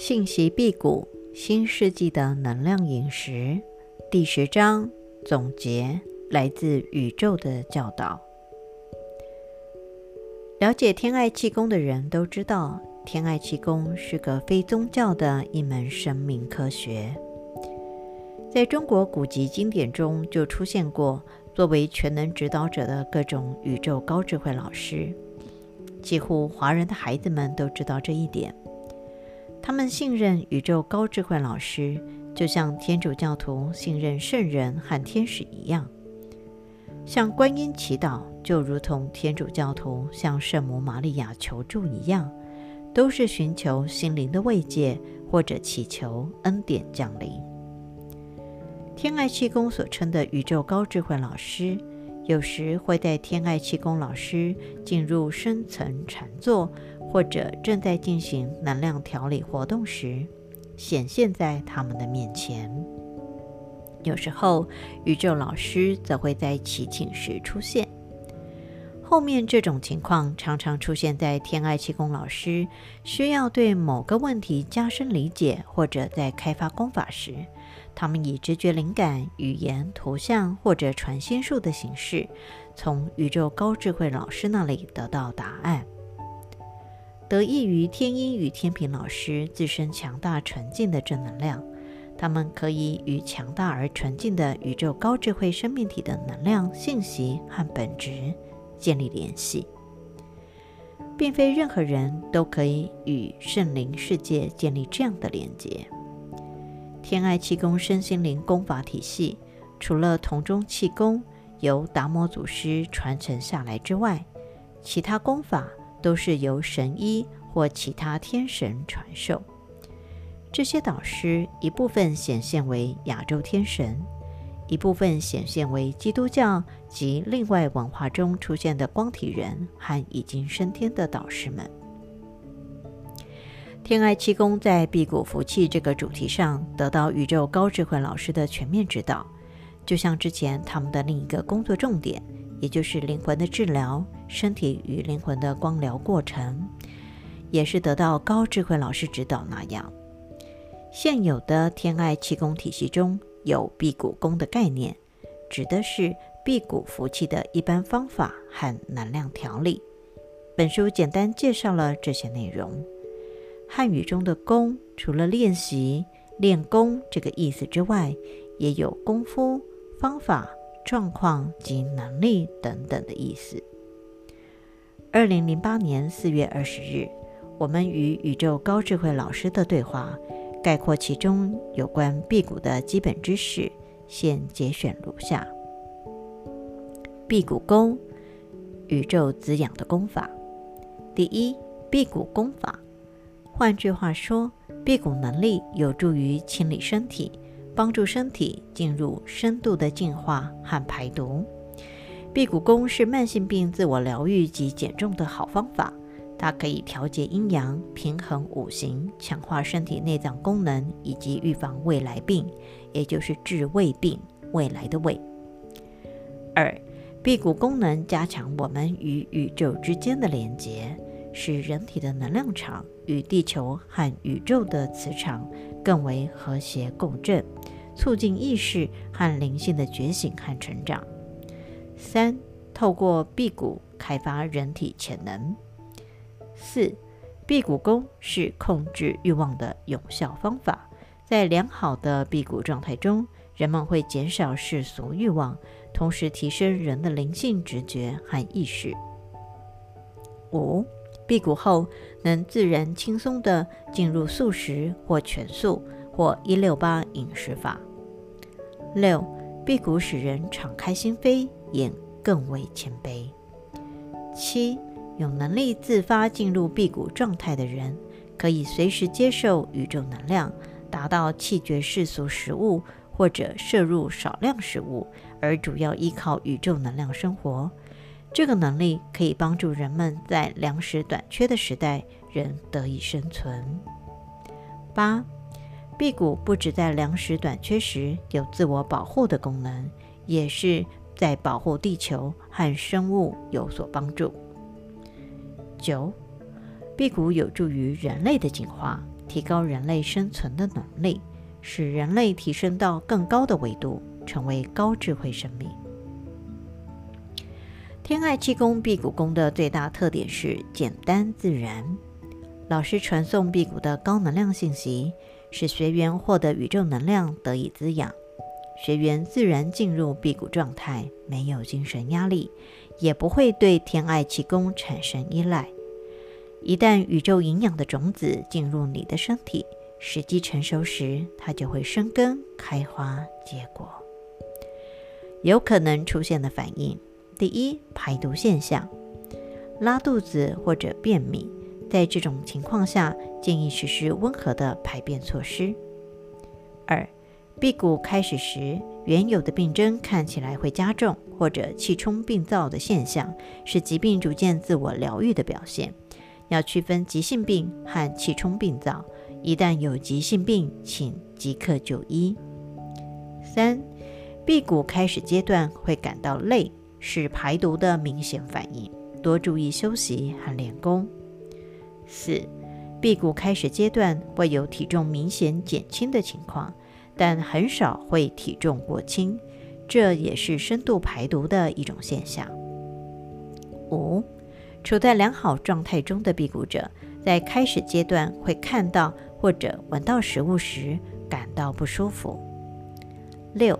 信息辟谷新世纪的能量饮食第十章总结来自宇宙的教导。了解天爱气功的人都知道，天爱气功是个非宗教的一门生命科学。在中国古籍经典中就出现过作为全能指导者的各种宇宙高智慧老师，几乎华人的孩子们都知道这一点。他们信任宇宙高智慧老师，就像天主教徒信任圣人和天使一样；向观音祈祷，就如同天主教徒向圣母玛利亚求助一样，都是寻求心灵的慰藉，或者祈求恩典降临。天爱气功所称的宇宙高智慧老师，有时会带天爱气功老师进入深层禅坐。或者正在进行能量调理活动时，显现在他们的面前。有时候，宇宙老师则会在祈请时出现。后面这种情况常常出现在天爱气功老师需要对某个问题加深理解，或者在开发功法时，他们以直觉灵感、语言、图像或者传心术的形式，从宇宙高智慧老师那里得到答案。得益于天鹰与天平老师自身强大纯净的正能量，他们可以与强大而纯净的宇宙高智慧生命体的能量、信息和本质建立联系，并非任何人都可以与圣灵世界建立这样的连接。天爱气功身心灵功法体系，除了铜钟气功由达摩祖师传承下来之外，其他功法，都是由神医或其他天神传授。这些导师一部分显现为亚洲天神，一部分显现为基督教及另外文化中出现的光体人和已经升天的导师们。天爱气功在辟谷服气这个主题上得到宇宙高智慧老师的全面指导，就像之前他们的另一个工作重点。也就是灵魂的治疗，身体与灵魂的光疗过程，也是得到高智慧老师指导那样。现有的天爱气功体系中有辟谷功的概念，指的是辟谷服气的一般方法和能量调理。本书简单介绍了这些内容。汉语中的功，除了练习、练功这个意思之外，也有功夫、方法。状况及能力等等的意思。二零零八年四月二十日，我们与宇宙高智慧老师的对话，概括其中有关辟谷的基本知识，现节选如下：辟谷功，宇宙滋养的功法。第一，辟谷功法。换句话说，辟谷能力有助于清理身体。帮助身体进入深度的净化和排毒。辟谷功是慢性病自我疗愈及减重的好方法。它可以调节阴阳、平衡五行、强化身体内脏功能，以及预防未来病，也就是治未病，未来的未。二，辟谷功能加强我们与宇宙之间的连接，使人体的能量场与地球和宇宙的磁场更为和谐共振。促进意识和灵性的觉醒和成长。三、透过辟谷开发人体潜能。四、辟谷功是控制欲望的有效方法。在良好的辟谷状态中，人们会减少世俗欲望，同时提升人的灵性直觉和意识。五、辟谷后能自然轻松地进入素食或全素或一六八饮食法。六、辟谷使人敞开心扉，也更为谦卑。七、有能力自发进入辟谷状态的人，可以随时接受宇宙能量，达到弃绝世俗食物或者摄入少量食物，而主要依靠宇宙能量生活。这个能力可以帮助人们在粮食短缺的时代仍得以生存。八。辟谷不只在粮食短缺时有自我保护的功能，也是在保护地球和生物有所帮助。九，辟谷有助于人类的进化，提高人类生存的能力，使人类提升到更高的维度，成为高智慧生命。天爱气功辟谷功的最大特点是简单自然。老师传送辟谷的高能量信息，使学员获得宇宙能量得以滋养，学员自然进入辟谷状态，没有精神压力，也不会对天爱气功产生依赖。一旦宇宙营养的种子进入你的身体，时机成熟时，它就会生根、开花、结果。有可能出现的反应：第一，排毒现象，拉肚子或者便秘。在这种情况下，建议实施温和的排便措施。二，辟谷开始时，原有的病征看起来会加重，或者气冲病灶的现象，是疾病逐渐自我疗愈的表现。要区分急性病和气冲病灶，一旦有急性病，请即刻就医。三，辟谷开始阶段会感到累，是排毒的明显反应，多注意休息和练功。四，辟谷开始阶段会有体重明显减轻的情况，但很少会体重过轻，这也是深度排毒的一种现象。五，处在良好状态中的辟谷者，在开始阶段会看到或者闻到食物时感到不舒服。六，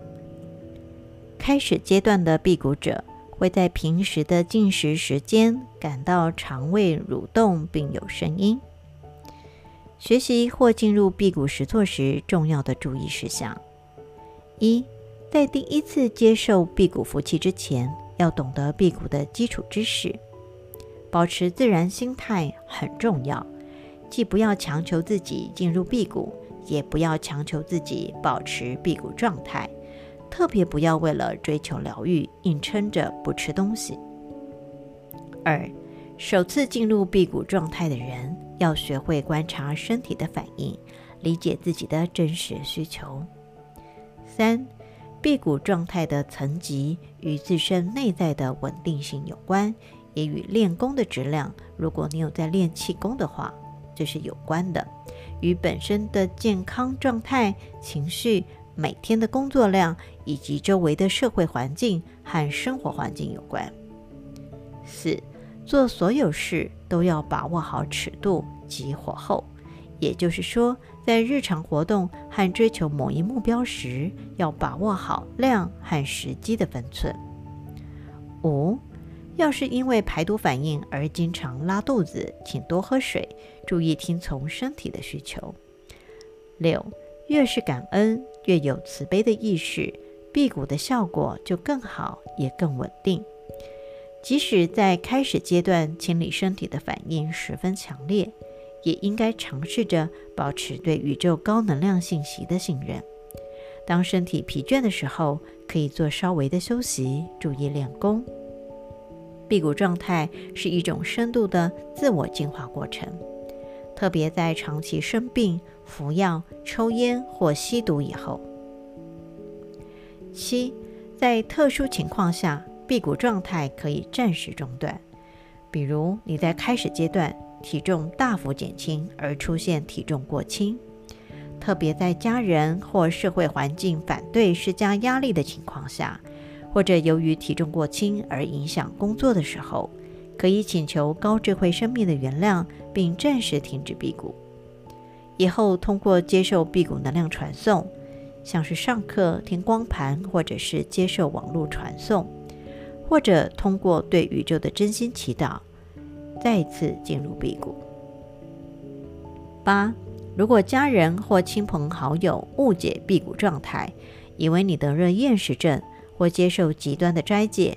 开始阶段的辟谷者。会在平时的进食时间感到肠胃蠕动并有声音。学习或进入辟谷实作时，重要的注意事项：一，在第一次接受辟谷服气之前，要懂得辟谷的基础知识，保持自然心态很重要。既不要强求自己进入辟谷，也不要强求自己保持辟谷状态。特别不要为了追求疗愈，硬撑着不吃东西。二，首次进入辟谷状态的人，要学会观察身体的反应，理解自己的真实需求。三，辟谷状态的层级与自身内在的稳定性有关，也与练功的质量，如果你有在练气功的话，这是有关的，与本身的健康状态、情绪。每天的工作量以及周围的社会环境和生活环境有关。四，做所有事都要把握好尺度及火候，也就是说，在日常活动和追求某一目标时，要把握好量和时机的分寸。五，要是因为排毒反应而经常拉肚子，请多喝水，注意听从身体的需求。六，越是感恩。越有慈悲的意识，辟谷的效果就更好，也更稳定。即使在开始阶段清理身体的反应十分强烈，也应该尝试着保持对宇宙高能量信息的信任。当身体疲倦的时候，可以做稍微的休息，注意练功。辟谷状态是一种深度的自我净化过程。特别在长期生病、服药、抽烟或吸毒以后。七，在特殊情况下，辟谷状态可以暂时中断，比如你在开始阶段体重大幅减轻而出现体重过轻，特别在家人或社会环境反对施加压力的情况下，或者由于体重过轻而影响工作的时候。可以请求高智慧生命的原谅，并暂时停止辟谷。以后通过接受辟谷能量传送，像是上课、听光盘，或者是接受网络传送，或者通过对宇宙的真心祈祷，再次进入辟谷。八，如果家人或亲朋好友误解辟谷状态，以为你得了厌食症或接受极端的斋戒，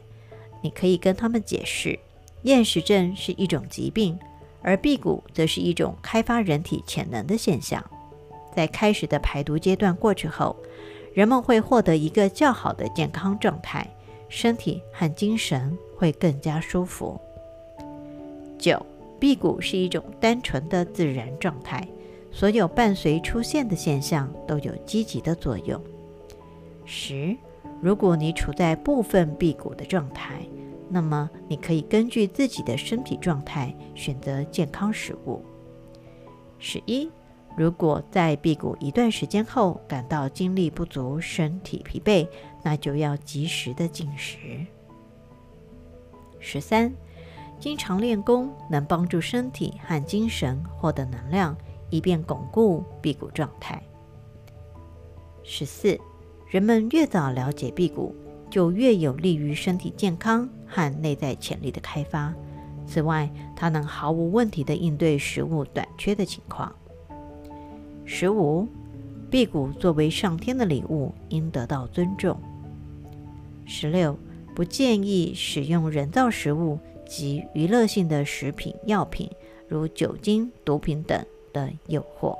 你可以跟他们解释。厌食症是一种疾病，而辟谷则是一种开发人体潜能的现象。在开始的排毒阶段过去后，人们会获得一个较好的健康状态，身体和精神会更加舒服。九，辟谷是一种单纯的自然状态，所有伴随出现的现象都有积极的作用。十，如果你处在部分辟谷的状态，那么，你可以根据自己的身体状态选择健康食物。十一，如果在辟谷一段时间后感到精力不足、身体疲惫，那就要及时的进食。十三，经常练功能帮助身体和精神获得能量，以便巩固辟谷状态。十四，人们越早了解辟谷，就越有利于身体健康和内在潜力的开发。此外，它能毫无问题地应对食物短缺的情况。十五，辟谷作为上天的礼物，应得到尊重。十六，不建议使用人造食物及娱乐性的食品、药品，如酒精、毒品等的诱惑。